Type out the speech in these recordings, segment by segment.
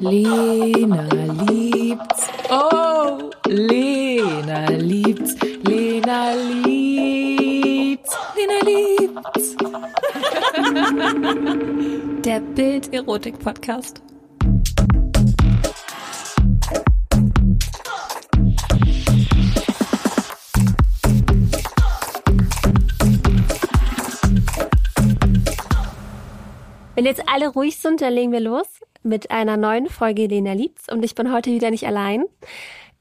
Lena liebt's. Oh, Lena liebt's. Lena liebt's. Lena liebt's. Der Bild-Erotik-Podcast. Wenn jetzt alle ruhig sind, dann legen wir los mit einer neuen Folge Lena Liebt's und ich bin heute wieder nicht allein.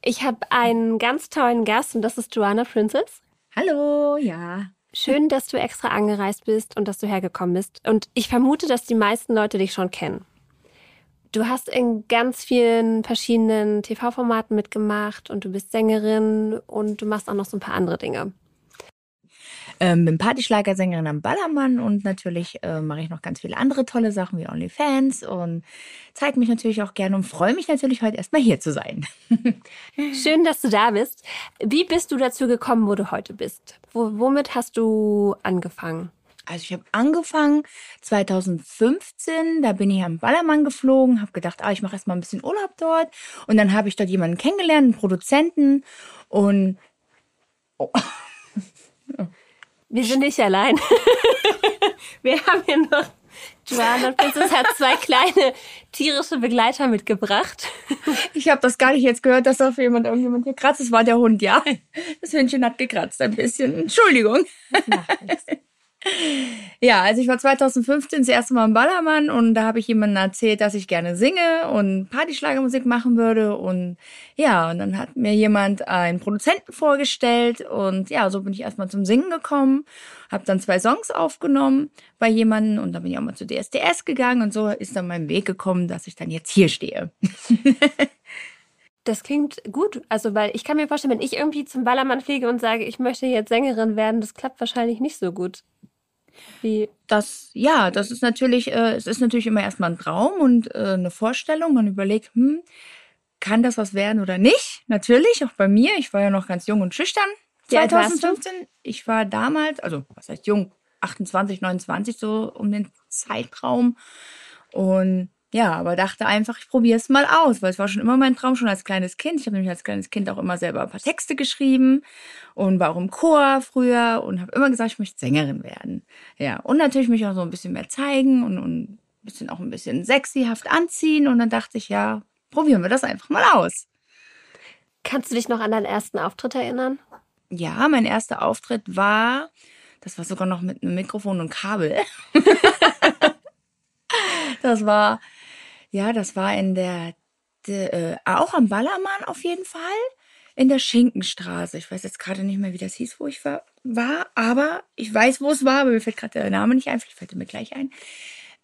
Ich habe einen ganz tollen Gast und das ist Joanna Princess. Hallo, ja. Schön, dass du extra angereist bist und dass du hergekommen bist. Und ich vermute, dass die meisten Leute dich schon kennen. Du hast in ganz vielen verschiedenen TV-Formaten mitgemacht und du bist Sängerin und du machst auch noch so ein paar andere Dinge. Ähm, bin Partyschlagersängerin am Ballermann und natürlich äh, mache ich noch ganz viele andere tolle Sachen wie OnlyFans und zeige mich natürlich auch gerne und freue mich natürlich heute erstmal hier zu sein. Schön, dass du da bist. Wie bist du dazu gekommen, wo du heute bist? Wo, womit hast du angefangen? Also ich habe angefangen 2015, da bin ich am Ballermann geflogen, habe gedacht, ah, ich mache erstmal ein bisschen Urlaub dort und dann habe ich dort jemanden kennengelernt, einen Produzenten und oh. Wir sind nicht allein. Wir haben hier noch Joanna Princess hat zwei kleine tierische Begleiter mitgebracht. Ich habe das gar nicht jetzt gehört, dass auf jemand irgendjemand gekratzt. Das war der Hund, ja. Das Hündchen hat gekratzt ein bisschen. Entschuldigung. Ja, also ich war 2015 das erste Mal im Ballermann und da habe ich jemandem erzählt, dass ich gerne singe und Partyschlagermusik machen würde und ja, und dann hat mir jemand einen Produzenten vorgestellt und ja, so bin ich erstmal zum Singen gekommen, habe dann zwei Songs aufgenommen bei jemandem und dann bin ich auch mal zu DSDS gegangen und so ist dann mein Weg gekommen, dass ich dann jetzt hier stehe. Das klingt gut. Also, weil ich kann mir vorstellen, wenn ich irgendwie zum Ballermann fliege und sage, ich möchte jetzt Sängerin werden, das klappt wahrscheinlich nicht so gut. Wie? Das, ja, das ist natürlich, äh, es ist natürlich immer erstmal ein Traum und äh, eine Vorstellung. Man überlegt, hm, kann das was werden oder nicht? Natürlich, auch bei mir. Ich war ja noch ganz jung und schüchtern. Wie alt warst 2015. Ich war damals, also was heißt jung, 28, 29 so um den Zeitraum. Und ja, aber dachte einfach, ich probiere es mal aus, weil es war schon immer mein Traum, schon als kleines Kind. Ich habe nämlich als kleines Kind auch immer selber ein paar Texte geschrieben und war auch im Chor früher und habe immer gesagt, ich möchte Sängerin werden. Ja, und natürlich mich auch so ein bisschen mehr zeigen und, und ein bisschen auch ein bisschen sexyhaft anziehen. Und dann dachte ich, ja, probieren wir das einfach mal aus. Kannst du dich noch an deinen ersten Auftritt erinnern? Ja, mein erster Auftritt war, das war sogar noch mit einem Mikrofon und Kabel. das war, ja, das war in der, der äh, auch am Ballermann auf jeden Fall, in der Schinkenstraße. Ich weiß jetzt gerade nicht mehr, wie das hieß, wo ich war, war aber ich weiß, wo es war, aber mir fällt gerade der Name nicht ein, vielleicht fällt er mir gleich ein.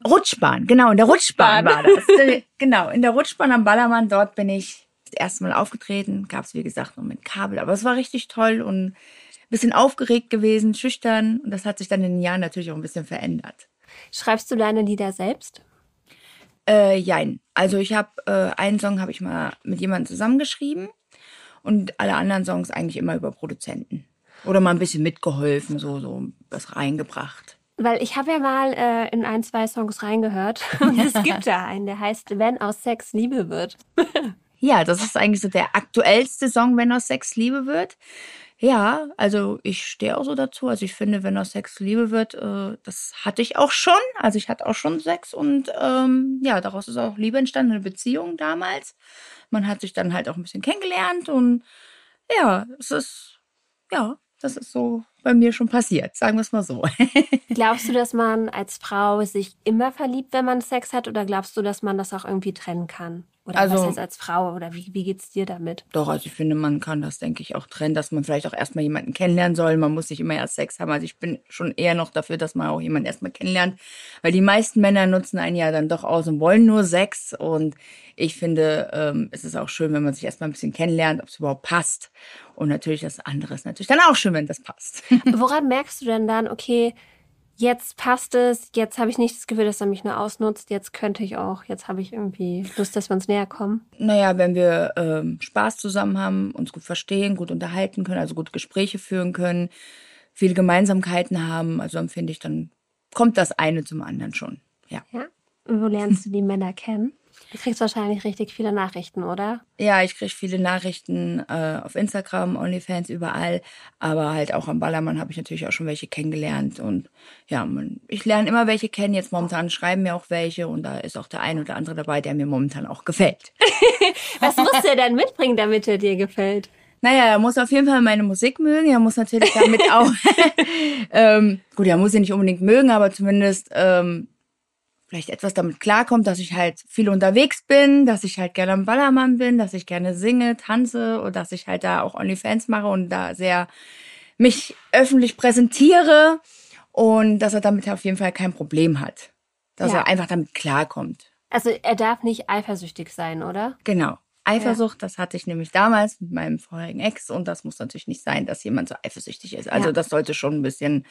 Rutschbahn, genau, in der Rutschbahn, war das. Äh, genau, in der Rutschbahn am Ballermann, dort bin ich das erste Mal aufgetreten. Gab es, wie gesagt, noch mit Kabel, aber es war richtig toll und ein bisschen aufgeregt gewesen, schüchtern. Und das hat sich dann in den Jahren natürlich auch ein bisschen verändert. Schreibst du deine Lieder selbst? Äh, jein. Also ich habe äh, einen Song habe ich mal mit jemandem zusammengeschrieben und alle anderen Songs eigentlich immer über Produzenten. Oder mal ein bisschen mitgeholfen, so, so was reingebracht. Weil ich habe ja mal äh, in ein, zwei Songs reingehört und es gibt da einen, der heißt Wenn aus Sex Liebe wird. Ja, das ist eigentlich so der aktuellste Song, wenn aus Sex Liebe wird. Ja, also ich stehe auch so dazu. Also ich finde, wenn aus Sex Liebe wird, äh, das hatte ich auch schon. Also ich hatte auch schon Sex und ähm, ja, daraus ist auch Liebe entstanden, eine Beziehung damals. Man hat sich dann halt auch ein bisschen kennengelernt und ja, es ist, ja, das ist so bei mir schon passiert, sagen wir es mal so. Glaubst du, dass man als Frau sich immer verliebt, wenn man Sex hat, oder glaubst du, dass man das auch irgendwie trennen kann? Oder Also- was heißt als Frau? Oder wie, wie geht's dir damit? Doch, also ich finde, man kann das, denke ich, auch trennen, dass man vielleicht auch erstmal jemanden kennenlernen soll. Man muss nicht immer erst Sex haben. Also ich bin schon eher noch dafür, dass man auch jemanden erstmal kennenlernt. Weil die meisten Männer nutzen einen ja dann doch aus und wollen nur Sex. Und ich finde, ähm, es ist auch schön, wenn man sich erstmal ein bisschen kennenlernt, ob es überhaupt passt. Und natürlich das andere ist natürlich dann auch schön, wenn das passt. Woran merkst du denn dann, okay, jetzt passt es, jetzt habe ich nicht das Gefühl, dass er mich nur ausnutzt, jetzt könnte ich auch, jetzt habe ich irgendwie Lust, dass wir uns näher kommen? Naja, wenn wir ähm, Spaß zusammen haben, uns gut verstehen, gut unterhalten können, also gut Gespräche führen können, viele Gemeinsamkeiten haben, also dann finde ich, dann kommt das eine zum anderen schon. Ja. Ja. Wo lernst du die Männer kennen? Du kriegst wahrscheinlich richtig viele Nachrichten, oder? Ja, ich kriege viele Nachrichten äh, auf Instagram, OnlyFans, überall. Aber halt auch am Ballermann habe ich natürlich auch schon welche kennengelernt. Und ja, man, ich lerne immer welche kennen. Jetzt momentan schreiben mir auch welche. Und da ist auch der ein oder andere dabei, der mir momentan auch gefällt. Was muss der denn mitbringen, damit er dir gefällt? Naja, er muss auf jeden Fall meine Musik mögen. Er muss natürlich damit auch, ähm, gut, er muss sie nicht unbedingt mögen, aber zumindest ähm, vielleicht etwas damit klarkommt, dass ich halt viel unterwegs bin, dass ich halt gerne am Ballermann bin, dass ich gerne singe, tanze und dass ich halt da auch OnlyFans mache und da sehr mich öffentlich präsentiere und dass er damit auf jeden Fall kein Problem hat. Dass Ja. er einfach damit klarkommt. Also er darf nicht eifersüchtig sein, oder? Genau. Eifersucht, das hatte ich nämlich damals mit meinem vorherigen Ex und das muss natürlich nicht sein, dass jemand so eifersüchtig ist. Also Ja. das sollte schon ein bisschen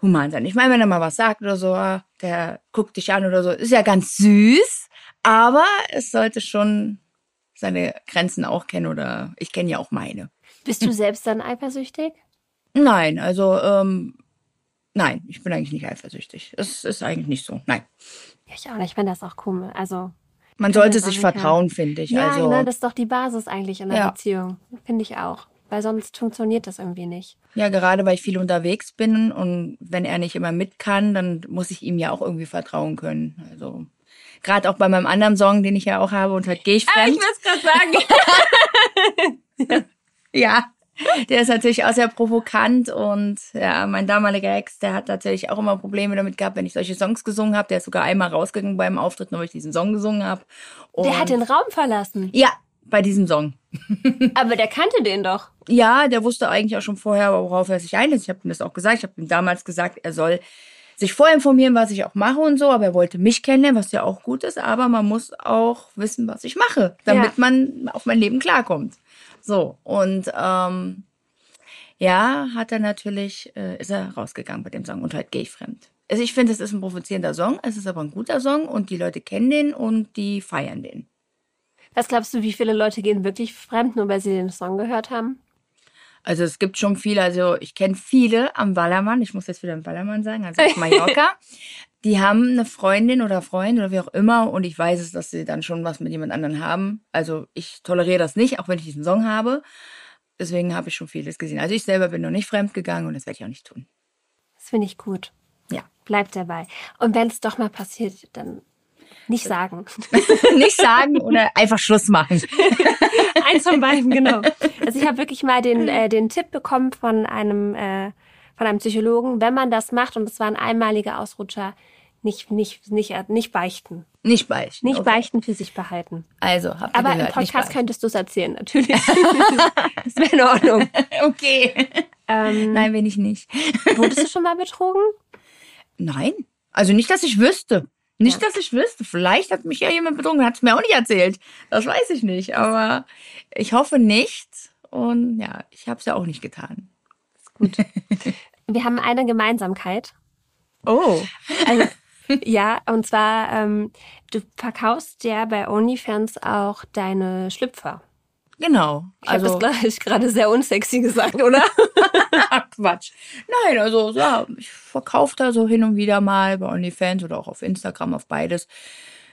human sein. Ich meine, wenn er mal was sagt oder so, der guckt dich an oder so, ist ja ganz süß, aber es sollte schon seine Grenzen auch kennen oder ich kenne ja auch meine. Bist du selbst dann eifersüchtig? Nein, also ähm, nein, ich bin eigentlich nicht eifersüchtig. Es ist eigentlich nicht so. Nein. Ja, ich auch nicht. Ich finde das auch komisch. Also Man sollte sich vertrauen, finde ich. ja, also genau, das ist doch die Basis eigentlich in einer Ja. Beziehung. Finde ich auch. Weil sonst funktioniert das irgendwie nicht. Ja, gerade weil ich viel unterwegs bin und wenn er nicht immer mit kann, dann muss ich ihm ja auch irgendwie vertrauen können. Also gerade auch bei meinem anderen Song, den ich ja auch habe und halt gehe ich fremd. es gerade sagen. ja, der ist natürlich auch sehr provokant und ja, mein damaliger Ex, der hat natürlich auch immer Probleme damit gehabt, wenn ich solche Songs gesungen habe. Der ist sogar einmal rausgegangen beim Auftritt, nur weil ich diesen Song gesungen habe. Der hat den Raum verlassen. ja, bei diesem Song. Aber der kannte den doch. Ja, der wusste eigentlich auch schon vorher, worauf er sich einlässt. Ich habe ihm das auch gesagt. Ich habe ihm damals gesagt, er soll sich vorher informieren, was ich auch mache und so. Aber er wollte mich kennenlernen, was ja auch gut ist. Aber man muss auch wissen, was ich mache, damit Ja. man auf mein Leben klarkommt. So, und ähm, ja, hat er natürlich, äh, ist er rausgegangen bei dem Song und halt gehe ich fremd. Also ich finde, es ist ein provozierender Song, es ist aber ein guter Song und die Leute kennen den und die feiern den. Was glaubst du, wie viele Leute gehen wirklich fremd, nur weil sie den Song gehört haben? Also es gibt schon viele, also ich kenne viele am Ballermann, ich muss jetzt wieder am Ballermann sagen, also auf Mallorca. die haben eine Freundin oder Freund oder wie auch immer und ich weiß es, dass sie dann schon was mit jemand anderen haben. Also ich toleriere das nicht, auch wenn ich diesen Song habe. Deswegen habe ich schon vieles gesehen. Also ich selber bin noch nicht fremd gegangen und das werde ich auch nicht tun. Das finde ich gut. Ja. Bleib dabei. Und wenn es doch mal passiert, dann nicht sagen. nicht sagen oder einfach Schluss machen. Eins von beiden, genau. Also ich habe wirklich mal den, äh, den Tipp bekommen von einem, äh, von einem Psychologen, wenn man das macht, und es war ein einmaliger Ausrutscher, nicht, nicht, nicht, äh, nicht beichten. Nicht beichten. Nicht okay. beichten, für sich behalten. Also, habt ihr Aber gehört, im Podcast könntest du es erzählen, natürlich. das wäre in Ordnung. Okay. Ähm, Nein, bin ich nicht. wurdest du schon mal betrogen? Nein. Also nicht, dass ich wüsste. Nicht, Ja. dass ich wüsste. Vielleicht hat mich ja jemand betrogen, hat es mir auch nicht erzählt. Das weiß ich nicht. Aber ich hoffe nicht. Und ja, ich habe es ja auch nicht getan. Wir haben eine Gemeinsamkeit. Oh. Also, ja, und zwar, ähm, du verkaufst ja bei OnlyFans auch deine Schlüpfer. Genau. Ich habe Also, das gleich gerade sehr unsexy gesagt, oder? Quatsch. Nein, also ja, ich verkaufe da so hin und wieder mal bei OnlyFans oder auch auf Instagram, auf beides.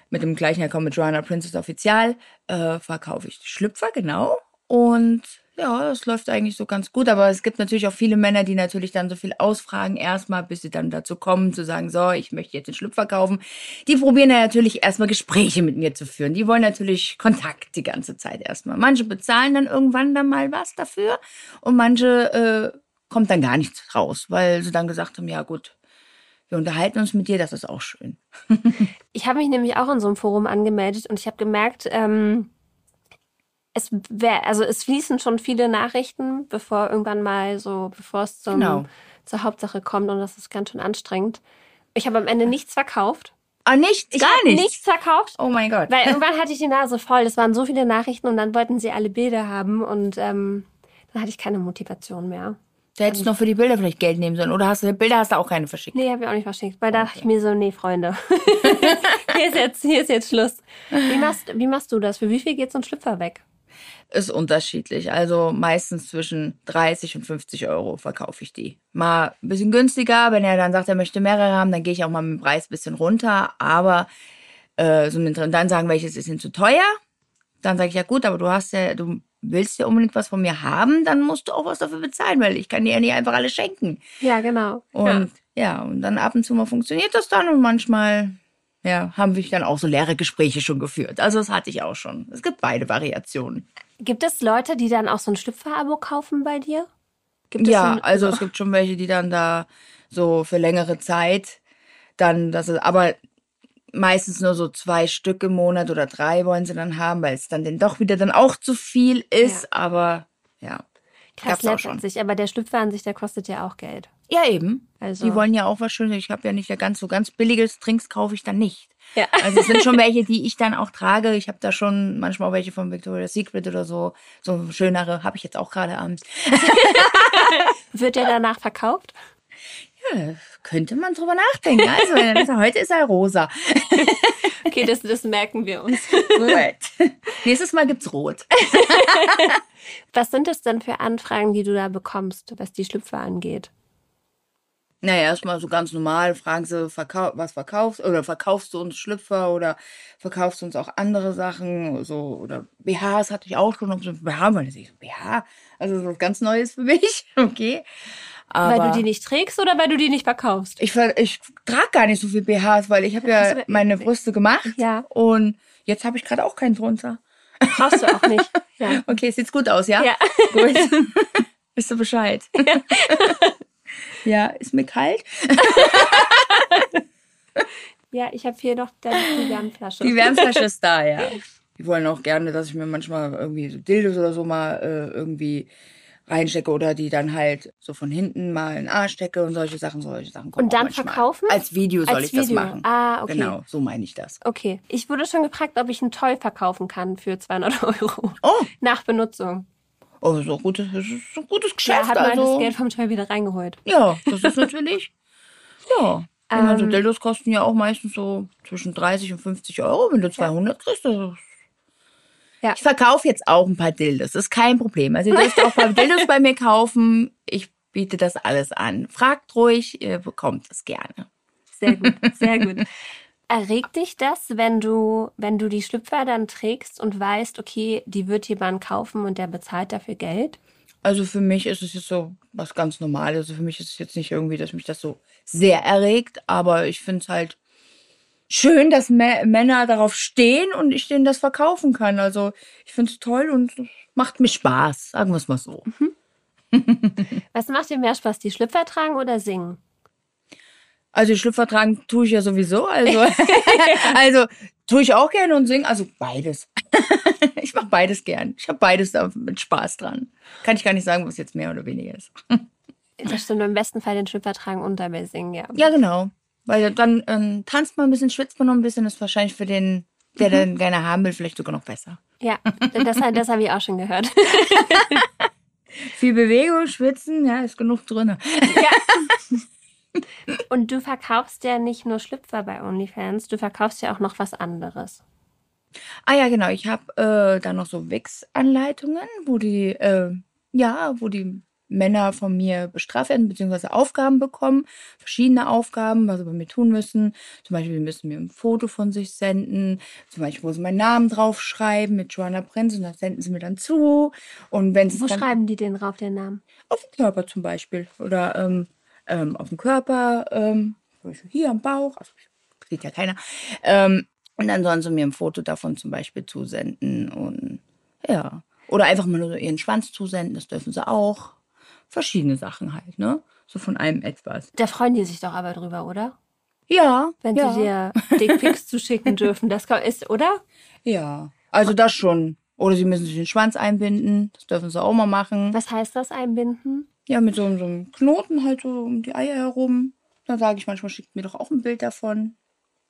Mit dem gleichen Account mit Joanna Princess Official äh, verkaufe ich Schlüpfer, genau. Und ja, das läuft eigentlich so ganz gut. Aber es gibt natürlich auch viele Männer, die natürlich dann so viel ausfragen erstmal, bis sie dann dazu kommen, zu sagen, so, ich möchte jetzt den Schlüpfer kaufen. Die probieren ja natürlich erstmal Gespräche mit mir zu führen. Die wollen natürlich Kontakt die ganze Zeit erstmal. Manche bezahlen dann irgendwann dann mal was dafür und manche äh, kommt dann gar nichts raus, weil sie dann gesagt haben, ja gut, wir unterhalten uns mit dir, das ist auch schön. Ich habe mich nämlich auch in so einem Forum angemeldet und ich habe gemerkt, ähm, es wär, also es fließen schon viele Nachrichten, bevor irgendwann mal so, bevor es zum, Genau. zur Hauptsache kommt und das ist ganz schön anstrengend. Ich habe am Ende nichts verkauft. Ah, nichts, Ich gar nichts. nichts verkauft. Oh mein Gott. Weil irgendwann hatte ich die Nase voll. Es waren so viele Nachrichten und dann wollten sie alle Bilder haben und ähm, dann hatte ich keine Motivation mehr. Du hättest noch für die Bilder vielleicht Geld nehmen sollen. Oder hast du Bilder hast du auch keine verschickt? Nee, habe ich auch nicht verschickt. Weil da dachte ich mir so, nee, Freunde. hier, ist jetzt, hier ist jetzt Schluss. Wie machst, wie machst du das? Für wie viel geht so ein Schlüpfer weg? Ist unterschiedlich. Also meistens zwischen 30 und 50 Euro verkaufe ich die. Mal ein bisschen günstiger. Wenn er dann sagt, er möchte mehrere haben, dann gehe ich auch mal mit dem Preis ein bisschen runter. Aber äh, so mit drin. Dann sagen welche, es ist ihnen zu teuer. Dann sage ich, ja gut, aber du hast ja, du willst ja unbedingt was von mir haben, dann musst du auch was dafür bezahlen, weil ich kann dir ja nicht einfach alles schenken. Ja, genau. Und ja. und dann ab und zu mal funktioniert das dann und manchmal ja, haben wir dann auch so leere Gespräche schon geführt. Also das hatte ich auch schon. Es gibt beide Variationen. Gibt es Leute, die dann auch so ein Schlüpfer-Abo kaufen bei dir? Gibt es Ja, so also es gibt schon welche, die dann da so für längere Zeit dann, das ist, aber meistens nur so zwei Stück im Monat oder drei wollen sie dann haben, weil es dann denn doch wieder dann auch zu viel ist. Ja. Aber ja, Krass gab's auch schon. letztendlich, aber der Schlüpfer an sich, der kostet ja auch Geld. Ja, eben. Also- Die wollen ja auch was Schönes. Ich habe ja nicht ja ganz so ganz billiges Trinks kaufe ich dann nicht. Ja. Also es sind schon welche, die ich dann auch trage. Ich habe da schon manchmal auch welche von Victoria's Secret oder so. So schönere habe ich jetzt auch gerade abends. Wird der danach verkauft? Ja, könnte man drüber nachdenken. Also heute ist er rosa. Okay, das, das merken wir uns. Gut. Nächstes Mal gibt's rot. Was sind es denn für Anfragen, die du da bekommst, was die Schlüpfer angeht? Naja, erstmal so ganz normal fragen sie, verkau was verkaufst oder verkaufst du uns Schlüpfer oder verkaufst du uns auch andere Sachen, so oder BHs hatte ich auch schon, ob ein BH, weil ich so, BH, also so was ganz Neues für mich, okay. Aber weil du die nicht trägst oder weil du die nicht verkaufst? ich, ich trage gar nicht so viel BHs, weil ich habe ja meine Brüste gemacht Ja. und jetzt habe ich gerade auch keinen drunter. Brauchst du auch nicht. Ja. Okay, sieht's gut aus, ja? Ja. Gut. Wisst du Bescheid? Ja. ist mir kalt. Ja, ich habe hier noch die, die Wärmflasche. Die Wärmflasche ist da, ja. Die wollen auch gerne, dass ich mir manchmal irgendwie so Dildos oder so mal äh, irgendwie reinstecke oder die dann halt so von hinten mal in den Arsch stecke und solche Sachen, solche Sachen. Und dann verkaufen? Als Video soll Als ich das Video. machen. Ah, okay. Genau, so meine ich das. Okay. Ich wurde schon gefragt, ob ich ein Toy verkaufen kann für 200 Euro. Oh, Nach Benutzung. oh so gutes, das ist so ein gutes Ja, Geschäft. hat man das also. Geld vom Toy wieder reingeholt. Ja, das ist natürlich. ja. Ähm. Dildos kosten ja auch meistens so zwischen 30 und 50 Euro. Wenn du 200 kriegst, das ist Ja. Ich verkaufe jetzt auch ein paar Dildos. Das ist kein Problem. Also ihr dürft auch ein paar Dildos bei mir kaufen. Ich biete das alles an. Fragt ruhig, ihr bekommt es gerne. Sehr gut, sehr gut. Erregt dich das, wenn du, wenn du die Schlüpfer dann trägst und weißt, okay, die wird jemand kaufen und der bezahlt dafür Geld? Also für mich ist es jetzt so was ganz Normales. Also für mich ist es jetzt nicht irgendwie, dass mich das so sehr erregt, aber ich finde es halt schön, dass Mä- Männer darauf stehen und ich denen das verkaufen kann. Also ich finde es toll und macht mir Spaß, sagen wir es mal so. Was macht dir mehr Spaß, die Schlüpfer tragen oder singen? Also die Schlüpfer tragen tue ich ja sowieso, also also tue ich auch gerne und singe, also beides. ich mache beides gern. Ich habe beides da mit Spaß dran. Kann ich gar nicht sagen, was jetzt mehr oder weniger ist. Das stimmt, im besten Fall den Schlüpfer tragen und dabei singen, ja. Ja, genau. Weil dann ähm, tanzt man ein bisschen, schwitzt man noch ein bisschen, ist wahrscheinlich für den, der den gerne haben will, vielleicht sogar noch besser. Ja, das, das habe ich auch schon gehört. Viel Bewegung, schwitzen, ja, ist genug drin. Und du verkaufst ja nicht nur Schlüpfer bei OnlyFans, du verkaufst ja auch noch was anderes. Ah ja, genau. Ich habe äh, da noch so Wix-Anleitungen, wo die, äh, ja, wo die Männer von mir bestraft werden, beziehungsweise Aufgaben bekommen, verschiedene Aufgaben, was sie bei mir tun müssen. Zum Beispiel, sie müssen mir ein Foto von sich senden, zum Beispiel, wo sie meinen Namen draufschreiben mit Joanna Prinz und das senden sie mir dann zu. Und wenn sie Wo schreiben die denn drauf, den Namen? auf den Körper zum Beispiel oder ähm, ähm, auf dem Körper, ähm, hier am Bauch, also sieht ja keiner. Ähm, und dann sollen sie mir ein Foto davon zum Beispiel zusenden und ja. Oder einfach mal nur ihren Schwanz zusenden, das dürfen sie auch. Verschiedene Sachen halt, ne? So von allem etwas. Da freuen die sich doch aber drüber, oder? Ja. Wenn ja. sie dir Dickpics zuschicken dürfen. Das ist, oder? Ja. Also das schon. Oder sie müssen sich den Schwanz einbinden, das dürfen sie auch mal machen. Was heißt das, einbinden? Ja, mit so, so einem Knoten halt so um die Eier herum. Dann sage ich manchmal, schickt mir doch auch ein Bild davon.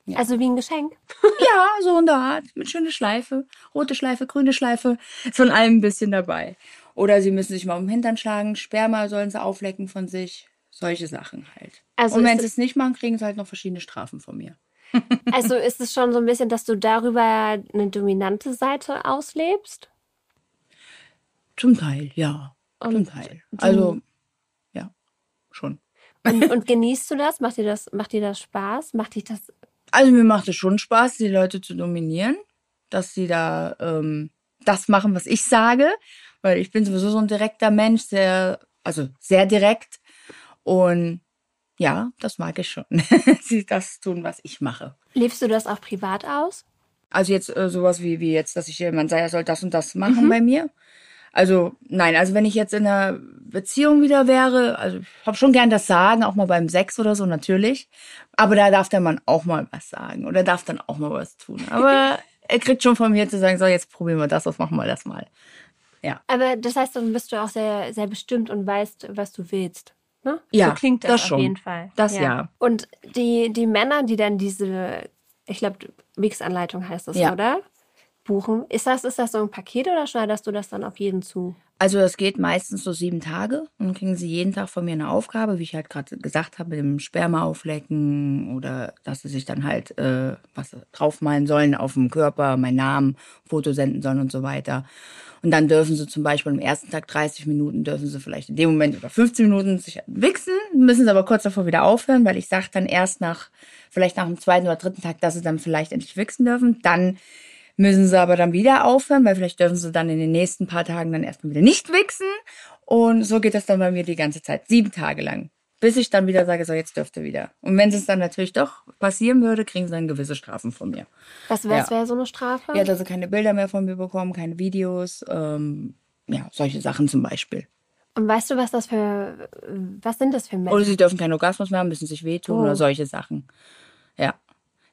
Ja. Also wie ein Geschenk. Ja, so in der Art. Mit schöner Schleife. Rote Schleife, grüne Schleife. Von allem ein bisschen dabei. Oder sie müssen sich mal um den Hintern schlagen. Sperma sollen sie auflecken von sich. Solche Sachen halt. Also Und wenn sie es- nicht machen, kriegen sie halt noch verschiedene Strafen von mir. Also ist es schon so ein bisschen, dass du darüber eine dominante Seite auslebst? Zum Teil, ja. Zum Und Teil. Also, ja, schon. Und, und genießt du das? Macht dir das, macht dir das Spaß? Macht dich das Also mir macht es schon Spaß, die Leute zu dominieren, dass sie da ähm, das machen, was ich sage, weil ich bin sowieso so ein direkter Mensch, sehr, also sehr direkt und ja, das mag ich schon. sie das tun, was ich mache. Lebst du das auch privat aus? Also jetzt äh, sowas wie, wie jetzt, dass ich jemand sei, er soll das und das machen bei mir. Also nein, also wenn ich jetzt in einer Beziehung wieder wäre, also ich habe schon gern das Sagen, auch mal beim Sex oder so natürlich. Aber da darf der Mann auch mal was sagen oder darf dann auch mal was tun. Aber er kriegt schon von mir zu sagen, so jetzt probieren wir das aus, machen wir das mal. Ja. Aber das heißt, dann bist du auch sehr, sehr bestimmt und weißt, was du willst. Ne? Ja, so klingt das, das auf schon. jeden Fall. Das ja. Und die, die Männer, die dann diese, ich glaube, Mix-Anleitung heißt das, Ja. oder? Buchen. Ist das, ist das so ein Paket oder schneiderst du das dann auf jeden zu? Also das geht meistens so sieben Tage und dann kriegen sie jeden Tag von mir eine Aufgabe, wie ich halt gerade gesagt habe, mit dem Sperma auflecken oder dass sie sich dann halt äh, was draufmalen sollen auf dem Körper, meinen Namen, Foto senden sollen und so weiter. Und dann dürfen sie zum Beispiel am ersten Tag 30 Minuten, dürfen sie vielleicht in dem Moment über 15 Minuten sich wichsen, müssen sie aber kurz davor wieder aufhören, weil ich sage dann erst nach, vielleicht nach dem zweiten oder dritten Tag, dass sie dann vielleicht endlich wichsen dürfen. Dann müssen sie aber dann wieder aufhören, weil vielleicht dürfen sie dann in den nächsten paar Tagen dann erstmal wieder nicht wichsen. Und so geht das dann bei mir die ganze Zeit, sieben Tage lang. Bis ich dann wieder sage, so jetzt dürft ihr wieder. Und wenn es dann natürlich doch passieren würde, kriegen sie dann gewisse Strafen von mir. Was, was Ja. wäre so eine Strafe? Ja, dass sie keine Bilder mehr von mir bekommen, keine Videos, ähm, ja, solche Sachen zum Beispiel. Und weißt du, was das für, was sind das für Männer? Oder sie dürfen keinen Orgasmus mehr haben, müssen sich wehtun Oh. oder solche Sachen. Ja.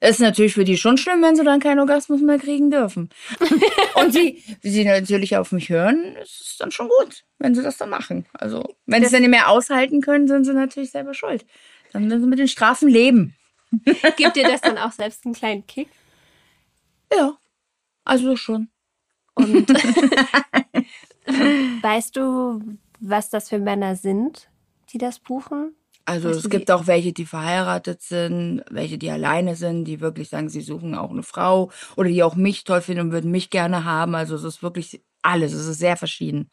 Es ist natürlich für die schon schlimm, wenn sie dann keinen Orgasmus mehr kriegen dürfen. Und wie sie natürlich auf mich hören, ist es dann schon gut, wenn sie das dann machen. Also, wenn sie es dann nicht mehr aushalten können, sind sie natürlich selber schuld. Dann müssen sie mit den Strafen leben. Gibt dir das dann auch selbst einen kleinen Kick? Ja. Also schon. Und weißt du, was das für Männer sind, die das buchen? Also Weißt es gibt auch welche, die verheiratet sind, welche, die alleine sind, die wirklich sagen, sie suchen auch eine Frau oder die auch mich toll finden und würden mich gerne haben. Also es ist wirklich alles, es ist sehr verschieden.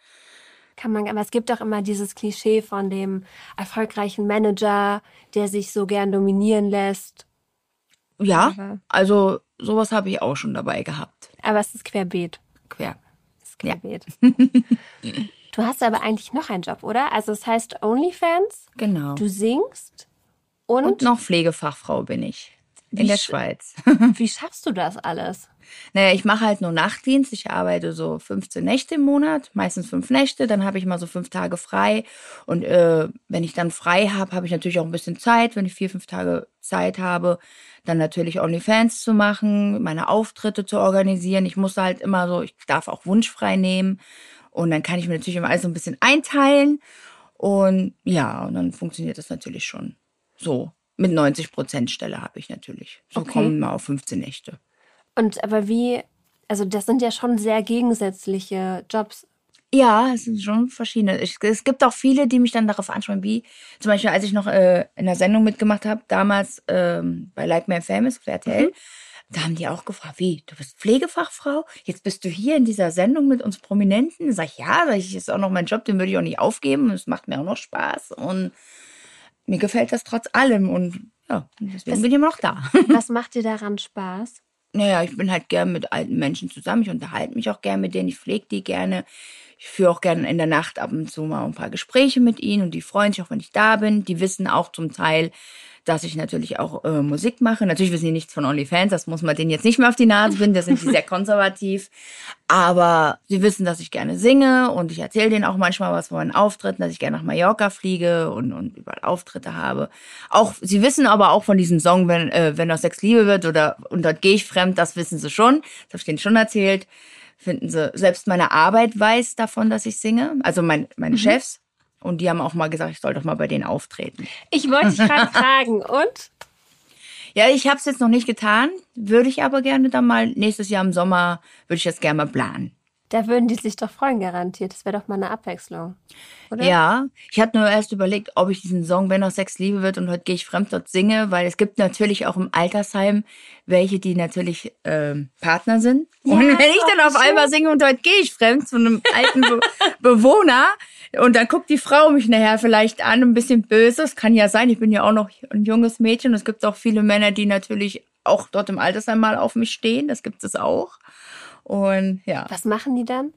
Kann man, aber es gibt auch immer dieses Klischee von dem erfolgreichen Manager, der sich so gern dominieren lässt. Ja, Aber- also sowas habe ich auch schon dabei gehabt. Aber es ist querbeet. Quer. Es ist querbeet. du hast aber eigentlich noch einen Job, oder? Also es heißt OnlyFans, Genau. du singst und, Und noch Pflegefachfrau bin ich. In der sch- Schweiz. wie schaffst du das alles? Naja, ich mache halt nur Nachtdienst. Ich arbeite so 15 Nächte im Monat, meistens fünf Nächte. Dann habe ich mal so fünf Tage frei. Und äh, wenn ich dann frei habe, habe ich natürlich auch ein bisschen Zeit. Wenn ich vier, fünf Tage Zeit habe, dann natürlich OnlyFans zu machen, meine Auftritte zu organisieren. Ich muss halt immer so, ich darf auch wunschfrei nehmen. Und dann kann ich mir natürlich immer alles so ein bisschen einteilen. Und ja, und dann funktioniert das natürlich schon so. Mit 90 Prozent Stelle habe ich natürlich. So Okay. kommen wir auf 15 Nächte. Und aber wie, also das sind ja schon sehr gegensätzliche Jobs. Ja, es sind schon verschiedene. Ich, es gibt auch viele, die mich dann darauf ansprechen, wie zum Beispiel, als ich noch äh, in der Sendung mitgemacht habe, damals ähm, bei Like My Famous RTL, da haben die auch gefragt, wie, du bist Pflegefachfrau? Jetzt bist du hier in dieser Sendung mit uns Prominenten? Sag ich, ja, sag ich, ist auch noch mein Job, den würde ich auch nicht aufgeben. Es macht mir auch noch Spaß und mir gefällt das trotz allem und ja, deswegen bin ich immer noch da. Was macht dir daran Spaß? Naja, ich bin halt gern mit alten Menschen zusammen. Ich unterhalte mich auch gern mit denen. Ich pflege die gerne. Ich führe auch gerne in der Nacht ab und zu mal ein paar Gespräche mit ihnen und die freuen sich auch, wenn ich da bin. Die wissen auch zum Teil, dass ich natürlich auch äh, Musik mache. Natürlich wissen die nichts von OnlyFans, das muss man denen jetzt nicht mehr auf die Nase binden, da sind die sehr konservativ. Aber sie wissen, dass ich gerne singe und ich erzähle denen auch manchmal was von meinen Auftritten, dass ich gerne nach Mallorca fliege und, und überall Auftritte habe. Auch, sie wissen aber auch von diesem Song, wenn, äh, wenn aus Sex Liebe wird oder und dort gehe ich fremd, das wissen sie schon. Das habe ich denen schon erzählt. Finden sie, selbst meine Arbeit weiß davon, dass ich singe. Also mein, meine Chefs. Und die haben auch mal gesagt, ich soll doch mal bei denen auftreten. Ich wollte dich gerade fragen. Und? Ja, ich habe es jetzt noch nicht getan, würde ich aber gerne dann mal nächstes Jahr im Sommer würde ich das gerne mal planen. Da würden die sich doch freuen, garantiert. Das wäre doch mal eine Abwechslung. Oder? Ja, ich hatte nur erst überlegt, ob ich diesen Song Wenn noch Sex Liebe wird und heute gehe ich fremd dort singe, weil es gibt natürlich auch im Altersheim welche, die natürlich ähm, Partner sind. und wenn ich dann auf einmal singe und heute gehe ich fremd zu einem alten Be Bewohner und dann guckt die Frau mich nachher vielleicht an, ein bisschen böse. Das kann ja sein, ich bin ja auch noch ein junges Mädchen. Es gibt auch viele Männer, die natürlich auch dort im Altersheim mal auf mich stehen. Das gibt es auch. Und ja. Was machen die dann?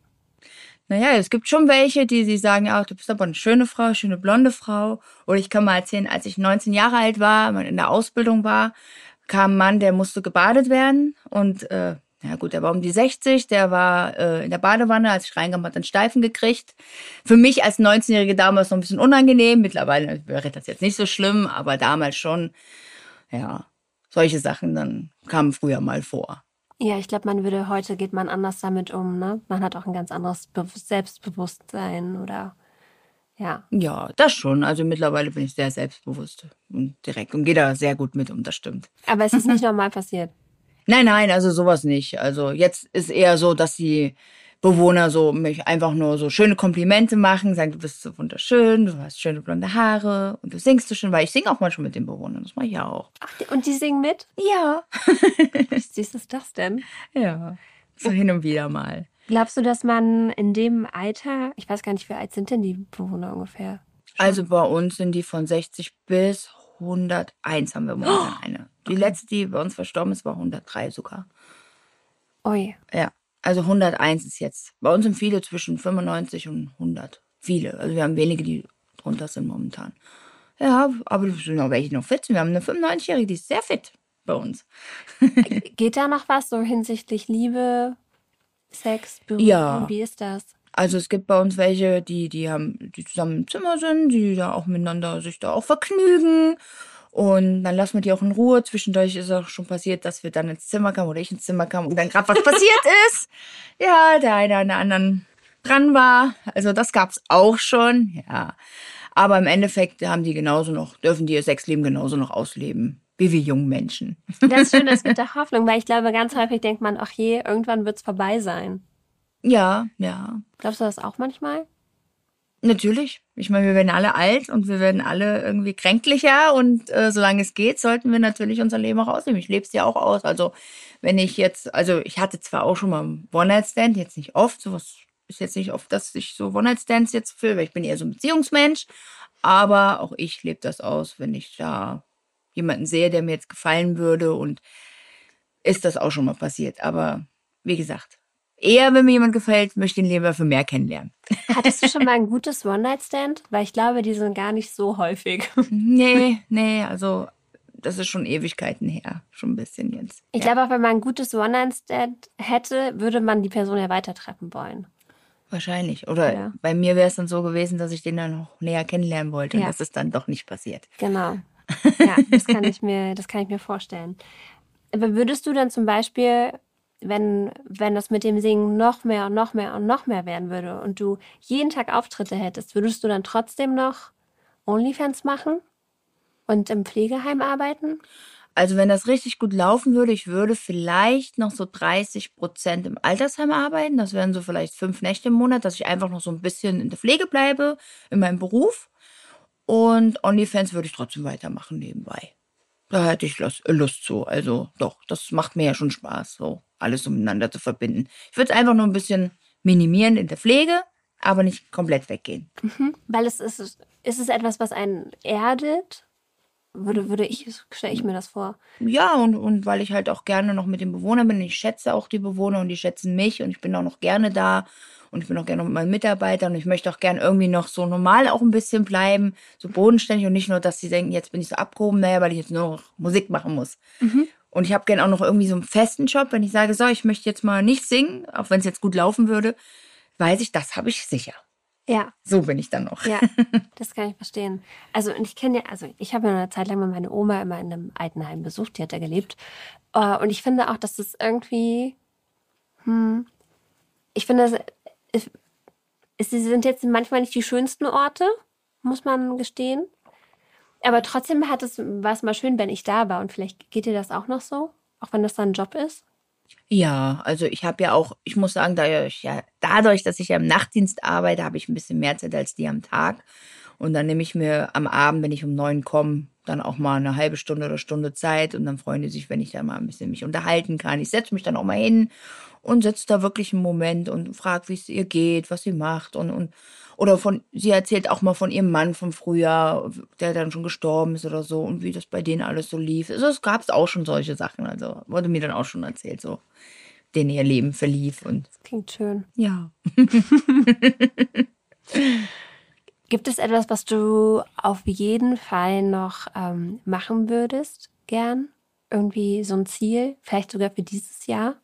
Naja, es gibt schon welche, die sie sagen, ja, du bist aber eine schöne Frau, schöne blonde Frau. Oder ich kann mal erzählen, als ich 19 Jahre alt war, in der Ausbildung war, kam ein Mann, der musste gebadet werden. Und äh, ja gut, der war um die 60, der war äh, in der Badewanne, als ich reinkam, hat einen Steifen gekriegt. Für mich als 19-jährige damals noch ein bisschen unangenehm. Mittlerweile wäre das jetzt nicht so schlimm, aber damals schon, ja, solche Sachen dann kamen früher mal vor. Ja, ich glaube, man würde heute geht man anders damit um, ne? Man hat auch ein ganz anderes Be Selbstbewusstsein oder ja. Ja, das schon. Also mittlerweile bin ich sehr selbstbewusst und direkt und gehe da sehr gut mit um, das stimmt. Aber es ist nicht normal passiert. Nein, nein, also sowas nicht. Also jetzt ist eher so, dass die Bewohner so mich einfach nur so schöne Komplimente machen, sagen, du bist so wunderschön, du hast schöne blonde Haare und du singst so schön, weil ich singe auch manchmal mit den Bewohnern, das mache ich ja auch. Ach, und die singen mit? Ja. Wie süß ist das denn? Ja, so hin und wieder mal. Glaubst du, dass man in dem Alter, ich weiß gar nicht, wie alt sind denn die Bewohner ungefähr? Also bei uns sind die von 60 bis 101 haben wir momentan eine. Die letzte, die bei uns verstorben ist, war 103 sogar. Ui. Ja. Also 101 ist jetzt. Bei uns sind viele zwischen 95 und 100. Viele. Also wir haben wenige, die drunter sind momentan. Ja, aber es sind auch welche die noch fit sind. Wir haben eine 95-Jährige, die ist sehr fit bei uns. Geht da noch was so hinsichtlich Liebe, Sex, Berührung? Ja. Wie ist das? Also es gibt bei uns welche, die, die haben, die zusammen im Zimmer sind, die da auch miteinander sich da auch vergnügen. Und dann lassen wir die auch in Ruhe. Zwischendurch ist auch schon passiert, dass wir dann ins Zimmer kamen oder ich ins Zimmer kam und dann gerade was passiert ist. Ja, der eine an der anderen dran war. Also das gab's auch schon, ja. Aber im Endeffekt haben die genauso noch, dürfen die ihr Sexleben genauso noch ausleben, wie wir jungen Menschen. Das ist schön, das mit der Hoffnung, weil ich glaube, ganz häufig denkt man, ach je, irgendwann wird's vorbei sein. Ja, ja. Glaubst du das auch manchmal? Natürlich. Ich meine, wir werden alle alt und wir werden alle irgendwie kränklicher und äh, solange es geht, sollten wir natürlich unser Leben auch ausleben. Ich lebe es ja auch aus. Also wenn ich jetzt, also ich hatte zwar auch schon mal einen One-Night-Stand, jetzt nicht oft, sowas ist jetzt nicht oft, dass ich so One-Night-Stands jetzt fühle, weil ich bin eher so ein Beziehungsmensch, aber auch ich lebe das aus, wenn ich da jemanden sehe, der mir jetzt gefallen würde und ist das auch schon mal passiert. Aber wie gesagt, eher, wenn mir jemand gefällt, möchte ich ihn lieber für mehr kennenlernen. Hattest du schon mal ein gutes One-Night-Stand? Weil ich glaube, die sind gar nicht so häufig. Nee, nee, also das ist schon Ewigkeiten her. Schon ein bisschen jetzt. Ich ja. glaube auch, wenn man ein gutes One-Night-Stand hätte, würde man die Person ja weiter treffen wollen. Wahrscheinlich. Oder Ja. bei mir wäre es dann so gewesen, dass ich den dann noch näher kennenlernen wollte. Und Ja. das ist dann doch nicht passiert. Genau. Ja, das kann ich mir, das kann ich mir vorstellen. Aber würdest du dann zum Beispiel, wenn, wenn das mit dem Singen noch mehr und noch mehr und noch mehr werden würde und du jeden Tag Auftritte hättest, würdest du dann trotzdem noch OnlyFans machen und im Pflegeheim arbeiten? Also wenn das richtig gut laufen würde, ich würde vielleicht noch so 30 Prozent im Altersheim arbeiten. Das wären so vielleicht fünf Nächte im Monat, dass ich einfach noch so ein bisschen in der Pflege bleibe, in meinem Beruf. Und OnlyFans würde ich trotzdem weitermachen nebenbei. Da hätte ich Lust, zu. Also doch, das macht mir ja schon Spaß, so alles so miteinander zu verbinden. Ich würde es einfach nur ein bisschen minimieren in der Pflege, aber nicht komplett weggehen. Weil es ist, ist es etwas, was einen erdet? Würde, würde ich, stelle ich mir das vor. Ja, und, und weil ich halt auch gerne noch mit den Bewohnern bin. Ich schätze auch die Bewohner und die schätzen mich und ich bin auch noch gerne da und ich bin auch gerne mit meinen Mitarbeitern und ich möchte auch gerne irgendwie noch so normal auch ein bisschen bleiben, so bodenständig und nicht nur, dass sie denken, jetzt bin ich so abgehoben, naja, weil ich jetzt nur noch Musik machen muss. Und ich habe gerne auch noch irgendwie so einen festen Job, wenn ich sage, so, ich möchte jetzt mal nicht singen, auch wenn es jetzt gut laufen würde, weiß ich, das habe ich sicher. Ja, So bin ich dann noch. Ja, das kann ich verstehen. Also, und ich kenne ja, also ich habe ja eine Zeit lang mal meine Oma immer in einem Altenheim besucht, die hat da gelebt. Äh, Und ich finde auch, dass das irgendwie, hm, ich finde, es, es, es sie sind jetzt manchmal nicht die schönsten Orte, muss man gestehen. Aber trotzdem hat es, war es mal schön, wenn ich da war. Und vielleicht geht dir das auch noch so, auch wenn das dann ein Job ist. Ja, also ich habe ja auch, ich muss sagen, dadurch, ja, dadurch, dass ich ja im Nachtdienst arbeite, habe ich ein bisschen mehr Zeit als die am Tag. Und dann nehme ich mir am Abend, wenn ich um neun komme, dann auch mal eine halbe Stunde oder Stunde Zeit und dann freuen die sich, wenn ich da mal ein bisschen mich unterhalten kann. Ich setze mich dann auch mal hin und sitze da wirklich einen Moment und frage, wie es ihr geht, was sie macht und, und oder von, sie erzählt auch mal von ihrem Mann vom Frühjahr, der dann schon gestorben ist oder so und wie das bei denen alles so lief. Also es gab auch schon solche Sachen, also wurde mir dann auch schon erzählt, so denen ihr Leben verlief und Das klingt schön. ja. Gibt es etwas, was du auf jeden Fall noch ähm, machen würdest, gern? Irgendwie so ein Ziel, vielleicht sogar für dieses Jahr?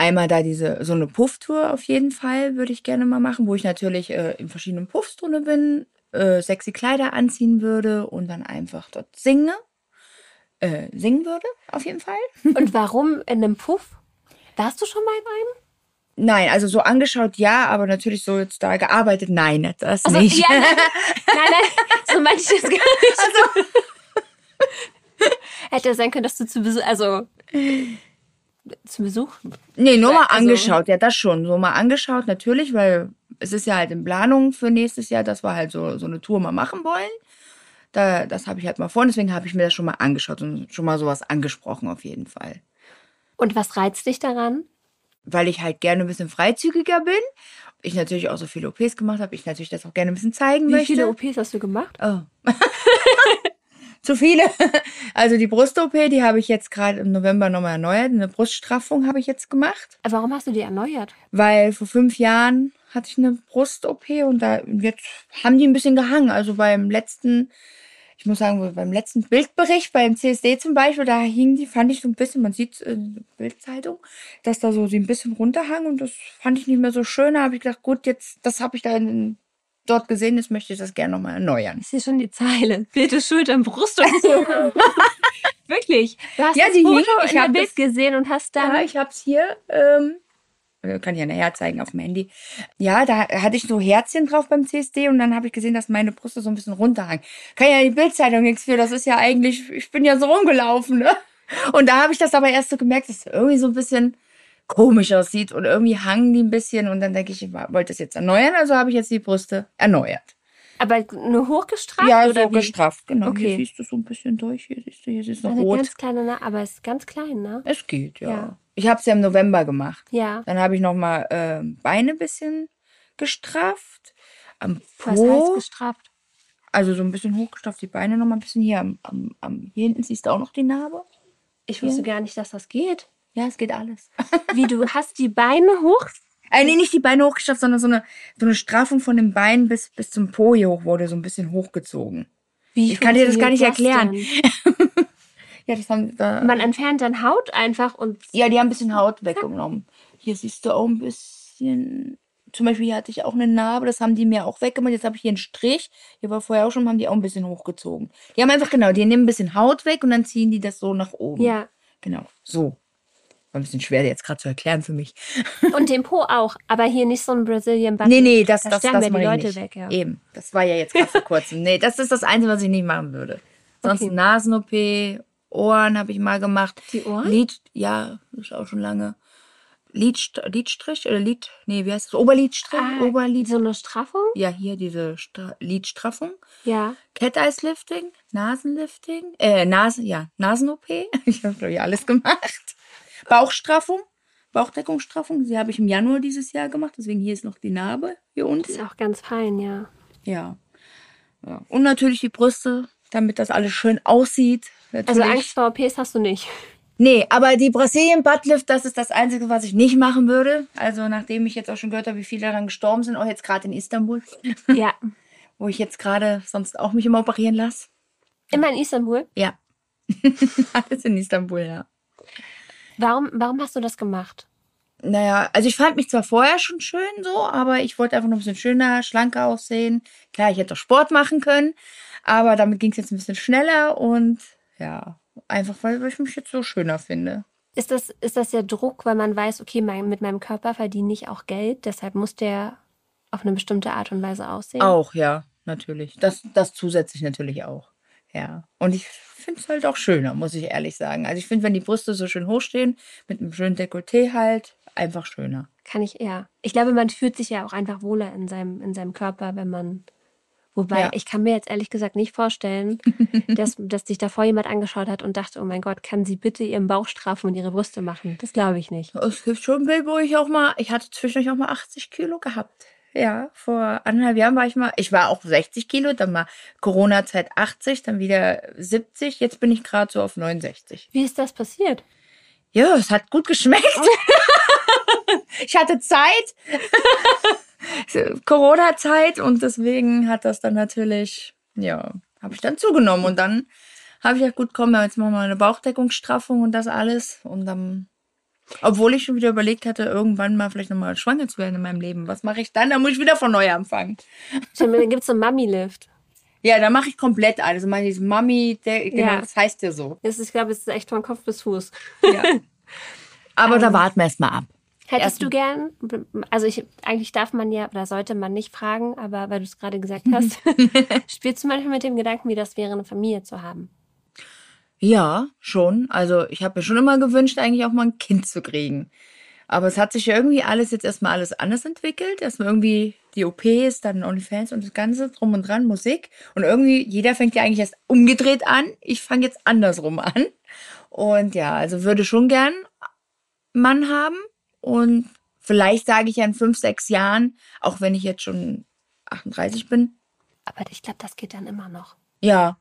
Einmal da diese, so eine Pufftour auf jeden Fall würde ich gerne mal machen, wo ich natürlich äh, in verschiedenen Puffs drin bin, äh, sexy Kleider anziehen würde und dann einfach dort singe, äh, singen würde, auf jeden Fall. Und warum in einem Puff? Warst du schon mal in einem? Nein, also so angeschaut ja, aber natürlich so jetzt da gearbeitet, nein, das Also, nicht. ja, nein, nein, so meinte ich das gar nicht. Also. Hätte sein können, dass du zu Besuch, also zu Besuch. Nee, nur mal Also- angeschaut, ja, das schon. So mal angeschaut, natürlich, weil es ist ja halt in Planung für nächstes Jahr, dass wir halt so, so eine Tour mal machen wollen. Da, das habe ich halt mal vor, deswegen habe ich mir das schon mal angeschaut und schon mal sowas angesprochen auf jeden Fall. Und was reizt dich daran? Weil ich halt gerne ein bisschen freizügiger bin. Ich natürlich auch so viele OPs gemacht habe. Ich natürlich das auch gerne ein bisschen zeigen Wie möchte. viele OPs hast du gemacht? Oh. Zu viele. Also die Brust-OP, die habe ich jetzt gerade im November nochmal erneuert. Eine Bruststraffung habe ich jetzt gemacht. Warum hast du die erneuert? weil vor fünf Jahren hatte ich eine Brust-OP und da jetzt haben die ein bisschen gehangen. Also beim letzten, ich muss sagen, beim letzten Bildbericht beim CSD zum Beispiel, da hing die, fand ich so ein bisschen, man sieht in der Bildzeitung, dass da so sie ein bisschen runterhang und das fand ich nicht mehr so schön. Da habe ich gedacht, gut, jetzt, das habe ich da in, dort gesehen, jetzt möchte ich das gerne nochmal erneuern. Ich sehe schon die Zeile. Bild Schultern, Brust und so. Wirklich. Du hast Ja, das die Foto hing- ich in der Bild das- gesehen und hast dann. Ja, ich hab's hier. Ähm, äh, kann ich ja nachher zeigen auf dem Handy. Ja, da hatte ich so Herzchen drauf beim CSD und dann habe ich gesehen, dass meine Brüste so ein bisschen runterhangen. Kann ja die Bildzeitung nichts für. Das ist ja eigentlich, ich bin ja so rumgelaufen, ne? Und da habe ich das aber erst so gemerkt, dass es irgendwie so ein bisschen komisch aussieht und irgendwie hangen die ein bisschen und dann denke ich, ich wollte das jetzt erneuern, also habe ich jetzt die Brüste erneuert. aber nur hochgestrafft? ja, oder so wie? gestrafft, genau. Okay. Hier siehst du so ein bisschen durch, hier siehst du, hier siehst du noch Eine rot. ganz kleine, Na- aber es ist ganz klein, ne? Es geht, ja. Ja. Ich habe es ja im November gemacht. Ja. Dann habe ich noch mal ähm, Beine ein bisschen gestrafft. Am Was heißt Po, gestrafft? also so ein bisschen hochgestrafft, die Beine noch mal ein bisschen hier am, am, am hier hinten siehst du auch noch die Narbe. Ich wusste gar nicht, dass das geht. Ja, es geht alles. Wie du hast die Beine hoch. äh, nee, nicht die Beine hochgestrafft, sondern so eine, so eine Straffung von den Beinen bis, bis zum Po hier hoch wurde so ein bisschen hochgezogen. Wie Ich kann dir das gar nicht funktioniert erklären. Ja, das haben da, Man entfernt dann Haut einfach und ja, die haben ein bisschen Haut weggenommen. Hier siehst du auch ein bisschen. Zum Beispiel hier hatte ich auch eine Narbe, das haben die mir auch weggemacht. Jetzt habe ich hier einen Strich. Hier war vorher auch schon, haben die auch ein bisschen hochgezogen. Die haben einfach genau, die nehmen ein bisschen Haut weg und dann ziehen die das so nach oben. ja. Genau, so. War ein bisschen schwer jetzt gerade zu erklären für mich. Und den Po auch, aber hier nicht so ein Brazilian Butt. Nee, nee, das, Da das, das ja die Leute nicht. weg, ja. Eben, das war ja jetzt gerade vor kurzem. Nee, das ist das Einzige, was ich nicht machen würde. Sonst Okay. Nasen-OP, Ohren habe ich mal gemacht. Die Ohren? Lid, ja, das ist auch schon lange. Lidst Lidstrich oder Lid, nee, wie heißt das? Oberlidstrich? Ah, Oberlid. So eine Straffung? Ja, hier diese Stra Lidstraffung. Ja. Cat-Eyes-Lifting, Nasenlifting, äh, Nase, ja, Nasen-OP. Ich habe, glaube ich, alles gemacht. Bauchstraffung, Bauchdeckungsstraffung, die habe ich im Januar dieses Jahr gemacht, deswegen hier ist noch die Narbe, hier unten. Ist auch ganz fein, ja. Ja. ja. Und natürlich die Brüste, damit das alles schön aussieht. Also Natürlich. Angst vor OPs hast du nicht. Nee, aber die Brazilian Buttlift, das ist das Einzige, was ich nicht machen würde. Also nachdem ich jetzt auch schon gehört habe, wie viele daran gestorben sind, auch jetzt gerade in Istanbul, Ja. wo ich jetzt gerade sonst auch mich immer operieren lasse. Immer in Istanbul. Ja. Alles in Istanbul, ja. Warum, warum hast du das gemacht? Naja, also ich fand mich zwar vorher schon schön so, aber ich wollte einfach noch ein bisschen schöner, schlanker aussehen. Klar, ich hätte auch Sport machen können, aber damit ging es jetzt ein bisschen schneller und ja, einfach weil ich mich jetzt so schöner finde. Ist das, ist das der Druck, weil man weiß, okay, mein, mit meinem Körper verdiene ich auch Geld, deshalb muss der auf eine bestimmte Art und Weise aussehen? Auch, ja, natürlich. Das, das zusätzlich natürlich auch. Ja. Und ich finde es halt auch schöner, muss ich ehrlich sagen. Also ich finde, wenn die Brüste so schön hochstehen, mit einem schönen Dekolleté halt, einfach schöner. Kann ich, ja. Ich glaube, man fühlt sich ja auch einfach wohler in seinem, in seinem Körper, wenn man. Wobei, Ja. ich kann mir jetzt ehrlich gesagt nicht vorstellen, dass, dass sich davor jemand angeschaut hat und dachte, oh mein Gott, kann sie bitte ihren Bauch straffen und ihre Brüste machen? Das glaube ich nicht. Es gibt schon ein Bild, wo ich auch mal, ich hatte zwischendurch auch mal 80 Kilo gehabt. Ja, vor anderthalb Jahren war ich mal, ich war auch 60 Kilo, dann mal Corona-Zeit 80, dann wieder 70, jetzt bin ich gerade so auf 69. Wie ist das passiert? Ja, es hat gut geschmeckt. ich hatte Zeit. Corona-Zeit und deswegen hat das dann natürlich, ja, habe ich dann zugenommen und dann habe ich ja gut, komm, jetzt machen wir mal eine Bauchdeckungsstraffung und das alles und dann, obwohl ich schon wieder überlegt hatte, irgendwann mal vielleicht nochmal schwanger zu werden in meinem Leben. Was mache ich dann? Dann muss ich wieder von neu anfangen. Stimmt, Dann gibt es so einen Mami-Lift. Ja, da mache ich komplett alles. Also meine diese Mami, der, genau, Ja. das heißt ja so. Das ist, ich glaube, es ist echt von Kopf bis Fuß. Ja. Aber da warten wir erst mal ab. Hättest du gern, also ich, eigentlich darf man ja oder sollte man nicht fragen, aber weil du es gerade gesagt hast, spielst du manchmal mit dem Gedanken, wie das wäre, eine Familie zu haben? Ja, schon. Also ich habe mir schon immer gewünscht, eigentlich auch mal ein Kind zu kriegen. Aber es hat sich ja irgendwie alles jetzt erstmal alles anders entwickelt. Erstmal irgendwie die OPs, dann OnlyFans und das Ganze drum und dran, Musik. Und irgendwie, jeder fängt ja eigentlich erst umgedreht an. Ich fange jetzt andersrum an. Und ja, also würde schon gern Mann haben. Und vielleicht sage ich ja in fünf, sechs Jahren, auch wenn ich jetzt schon 38 bin, Aber ich glaube, das geht dann immer noch. ja,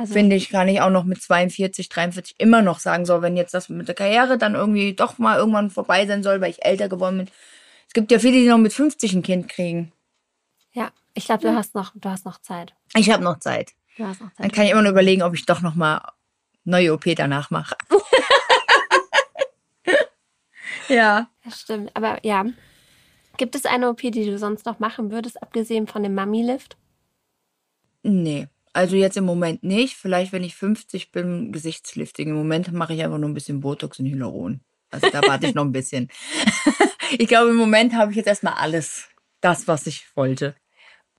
Also, finde ich, kann ich auch noch mit 42, 43 immer noch sagen soll, wenn jetzt das mit der Karriere dann irgendwie doch mal irgendwann vorbei sein soll, weil ich älter geworden bin. Es gibt ja viele, die noch mit 50 ein Kind kriegen. ja, ich glaube, du hast noch, du hast noch Zeit. Ich habe noch Zeit. Du hast noch Dann Zeit. kann ich immer noch überlegen, ob ich doch noch mal neue OP danach mache. ja. Das stimmt. Aber ja. Gibt es eine OP, die du sonst noch machen würdest, abgesehen von dem Mami-Lift? Nee. Also jetzt im Moment nicht. Vielleicht, wenn ich 50 bin, Gesichtslifting. Im Moment mache ich einfach nur ein bisschen Botox und Hyaluron. Also da warte ich noch ein bisschen. ich glaube, im Moment habe ich jetzt erstmal alles. Das, was ich wollte.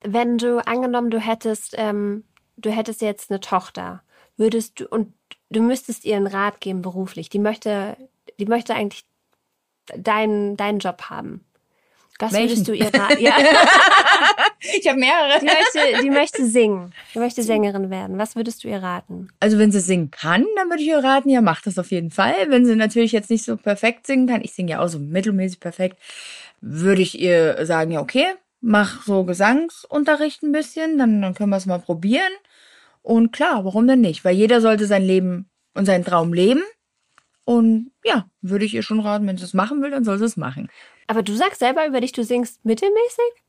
Wenn du angenommen, du hättest, ähm, du hättest jetzt eine Tochter, würdest du und du müsstest ihr einen Rat geben beruflich. Die möchte, die möchte eigentlich deinen deinen Job haben. Was Welchen? würdest du ihr raten? Ja, Ich habe mehrere. die möchte, die möchte singen. Die möchte Sängerin werden. Was würdest du ihr raten? Also wenn sie singen kann, dann würde ich ihr raten, ja, mach das auf jeden Fall. Wenn sie natürlich jetzt nicht so perfekt singen kann, ich singe ja auch so mittelmäßig perfekt, würde ich ihr sagen, ja, okay, mach so Gesangsunterricht ein bisschen, dann, dann können wir es mal probieren. Und klar, warum denn nicht? Weil jeder sollte sein Leben und seinen Traum leben. Und ja, würde ich ihr schon raten, wenn sie es machen will, dann soll sie es machen. Aber du sagst selber über dich, du singst mittelmäßig?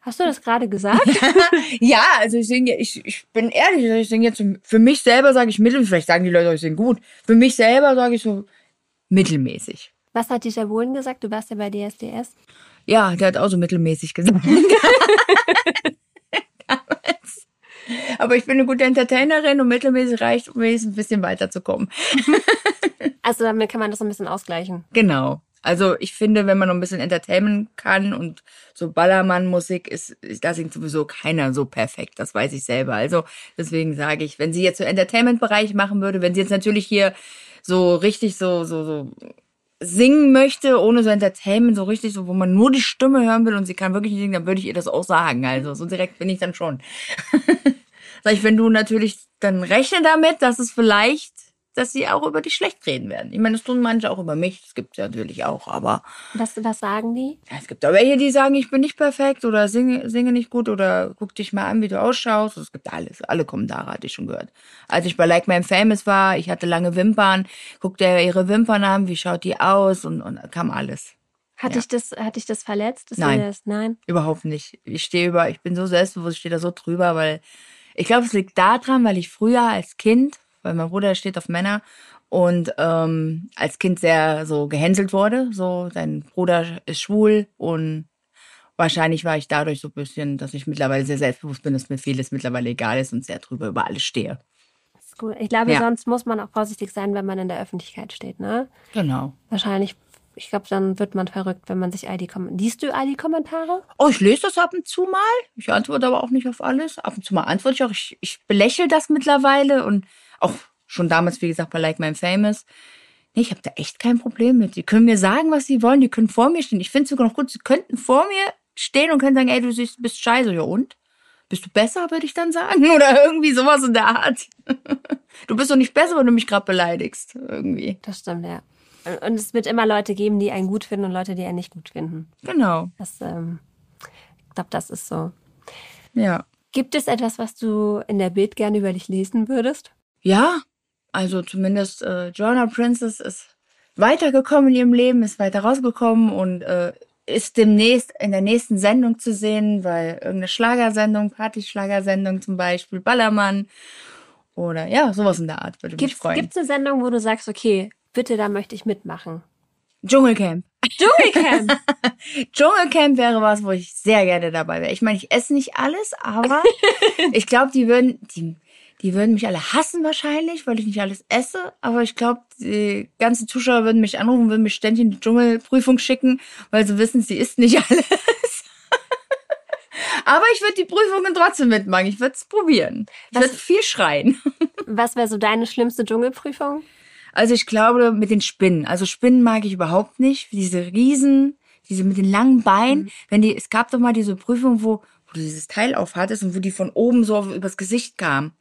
Hast du das gerade gesagt? Ja, also ich singe, ich, ich bin ehrlich, ich singe jetzt, für mich selber sage ich mittelmäßig, vielleicht sagen die Leute, ich singe gut. Für mich selber sage ich so mittelmäßig. Was hat Dieter Bohlen gesagt? Du warst ja bei DSDS. Ja, der hat auch so mittelmäßig gesagt. Aber ich bin eine gute Entertainerin und mittelmäßig reicht, um wenigstens ein bisschen weiterzukommen. Also damit kann man das ein bisschen ausgleichen. Genau. Also ich finde, wenn man noch ein bisschen Entertainment kann und so Ballermann-Musik ist, ist, da singt sowieso keiner so perfekt. Das weiß ich selber. Also deswegen sage ich, wenn sie jetzt so Entertainment-Bereich machen würde, wenn sie jetzt natürlich hier so richtig so, so, so singen möchte, ohne so Entertainment, so richtig so, wo man nur die Stimme hören will und sie kann wirklich nicht singen, dann würde ich ihr das auch sagen. Also so direkt bin ich dann schon. Sag ich, wenn du natürlich dann rechne damit, dass es vielleicht, dass sie auch über dich schlecht reden werden. Ich meine, das tun manche auch über mich, das gibt's ja natürlich auch, aber Was, was sagen die? ja, es gibt auch welche, die sagen, ich bin nicht perfekt oder singe, singe nicht gut oder guck dich mal an, wie du ausschaust. Es gibt alles, alle Kommentare hatte ich schon gehört. Als ich bei Like My Famous war, ich hatte lange Wimpern, guckte er ihre Wimpern an, wie schaut die aus und, und kam alles. Hat Ja. dich das, hat dich das verletzt? Nein. Das, nein. Überhaupt nicht. Ich stehe über, ich bin so selbstbewusst, ich stehe da so drüber, weil ich glaube, es liegt daran, weil ich früher als Kind, weil mein Bruder steht auf Männer und ähm, als Kind sehr so gehänselt wurde. So, dein Bruder ist schwul und wahrscheinlich war ich dadurch so ein bisschen, dass ich mittlerweile sehr selbstbewusst bin, dass mir vieles mittlerweile egal ist und sehr drüber über alles stehe. Ich glaube, Ja. sonst muss man auch vorsichtig sein, wenn man in der Öffentlichkeit steht, ne? Genau. Wahrscheinlich Ich glaube, dann wird man verrückt, wenn man sich all die Kommentare. Liest du all die Kommentare? Oh, ich lese das ab und zu mal. Ich antworte aber auch nicht auf alles. Ab und zu mal antworte ich auch. Ich, ich belächle das mittlerweile und auch schon damals, wie gesagt, bei Like My Famous. Nee, ich habe da echt kein Problem mit. Die können mir sagen, was sie wollen. Die können vor mir stehen. Ich finde es sogar noch gut. Sie könnten vor mir stehen und können sagen, ey, du siehst, bist scheiße. Ja und? Bist du besser, würde ich dann sagen? Oder irgendwie sowas in der Art. Du bist doch nicht besser, wenn du mich gerade beleidigst. Irgendwie. Das stimmt, ja. Und es wird immer Leute geben, die einen gut finden und Leute, die einen nicht gut finden. Genau. Das, ähm, ich glaube, das ist so. Ja. Gibt es etwas, was du in der Bild gerne über dich lesen würdest? Ja, also zumindest äh, Joanna Princess ist weitergekommen in ihrem Leben, ist weiter rausgekommen und äh, ist demnächst in der nächsten Sendung zu sehen, weil irgendeine Schlagersendung, Partyschlagersendung zum Beispiel, Ballermann oder ja, sowas in der Art würde mich Gibt freuen. es eine Sendung, wo du sagst, okay, bitte, da möchte ich mitmachen? Dschungelcamp. Dschungelcamp! Dschungelcamp wäre was, wo ich sehr gerne dabei wäre. Ich meine, ich esse nicht alles, aber ich glaube, die würden, die, die würden mich alle hassen wahrscheinlich, weil ich nicht alles esse. Aber ich glaube, die ganzen Zuschauer würden mich anrufen, würden mich ständig in die Dschungelprüfung schicken, weil sie wissen, sie isst nicht alles. aber ich würde die Prüfungen trotzdem mitmachen. Ich würde es probieren. Ich würde viel schreien. Was wäre so deine schlimmste Dschungelprüfung? Also ich glaube mit den Spinnen. Also Spinnen mag ich überhaupt nicht. Diese Riesen, diese mit den langen Beinen. Wenn die, es gab doch mal diese Prüfung, wo, wo du dieses Teil aufhattest und wo die von oben so auf- übers Gesicht kam.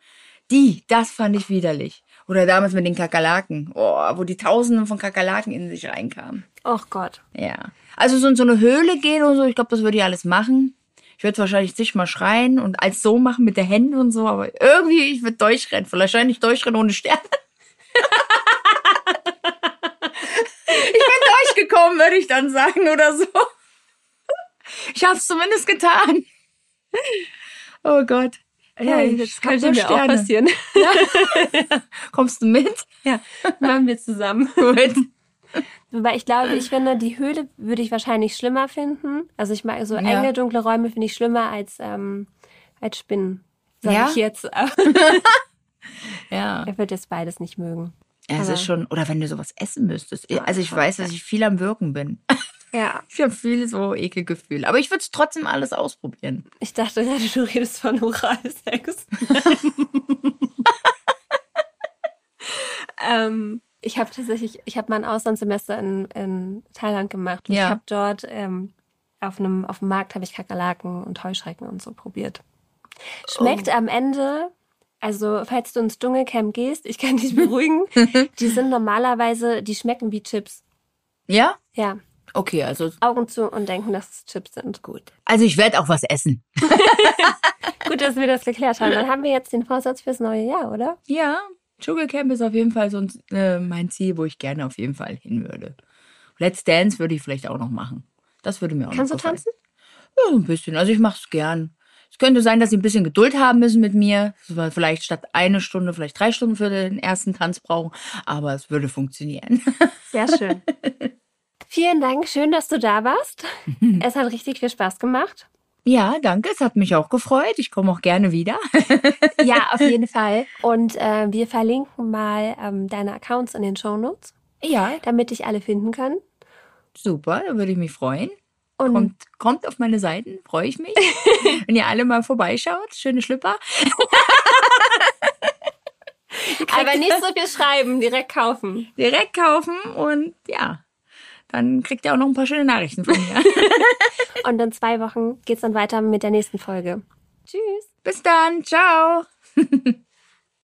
Die, das fand ich widerlich. Oder damals mit den Kakerlaken. Oh, wo die Tausenden von Kakerlaken in sich reinkamen. Och Gott. Ja. Also so in so eine Höhle gehen und so, ich glaube, das würde ich alles machen. Ich würde wahrscheinlich sich mal schreien und als so machen mit den Händen und so, aber irgendwie, ich würde durchrennen. Wahrscheinlich durchrennen ohne Sterne. ich bin durchgekommen, würde ich dann sagen oder so. Ich habe es zumindest getan. Oh Gott. Ja, ich hab könnte mir auch passieren. Kommst du mit? ja, machen wir zusammen. Gut. Wobei ich glaube, ich finde, die Höhle würde ich wahrscheinlich schlimmer finden. Also ich mag so Ja. enge, dunkle Räume finde ich schlimmer als, ähm, als Spinnen. Sag Ja? ich jetzt. Ja. er wird jetzt beides nicht mögen. Ja, es ist schon, oder wenn du sowas essen müsstest. Also ich weiß, dass ich viel am Wirken bin. Ja. Ich habe viel so Ekelgefühl. Aber ich würde es trotzdem alles ausprobieren. Ich dachte gerade, du redest von Oralsex. ähm, ich habe tatsächlich, ich habe mal ein Auslandssemester in, in Thailand gemacht. Und Ja. Ich habe dort ähm, auf einem auf dem Markt habe ich Kakerlaken und Heuschrecken und so probiert. Schmeckt Oh. am Ende, also falls du ins Dschungelcamp gehst, ich kann dich beruhigen, die sind normalerweise, die schmecken wie Chips. Ja? Ja, Okay, also Augen zu und denken, dass es Chips sind. Gut. also ich werde auch was essen. Gut, dass wir das geklärt haben. Dann haben wir jetzt den Vorsatz fürs neue Jahr, oder? Ja, Dschungelcamp ist auf jeden Fall so ein, äh, mein Ziel, wo ich gerne auf jeden Fall hin würde. Let's Dance würde ich vielleicht auch noch machen. Das würde mir auch Kannst du noch gefallen. tanzen? Ja, so ein bisschen. Also ich mache es gern. Es könnte sein, dass sie ein bisschen Geduld haben müssen mit mir. Vielleicht statt eine Stunde vielleicht drei Stunden für den ersten Tanz brauchen. Aber es würde funktionieren. Sehr schön. Vielen Dank, schön, dass du da warst. Es hat richtig viel Spaß gemacht. Ja, danke. Es hat mich auch gefreut. Ich komme auch gerne wieder. Ja, auf jeden Fall. Und äh, wir verlinken mal ähm, deine Accounts in den Shownotes, Ja, damit dich alle finden können. super. Da würde ich mich freuen. Und Kommt, kommt auf meine Seiten, freue ich mich. Wenn ihr alle mal vorbeischaut, schöne Schlüpper. aber nicht so viel schreiben, direkt kaufen. Direkt kaufen und ja, dann kriegt ihr auch noch ein paar schöne Nachrichten von mir. Und in zwei Wochen geht's dann weiter mit der nächsten Folge. Tschüss. Bis dann, ciao.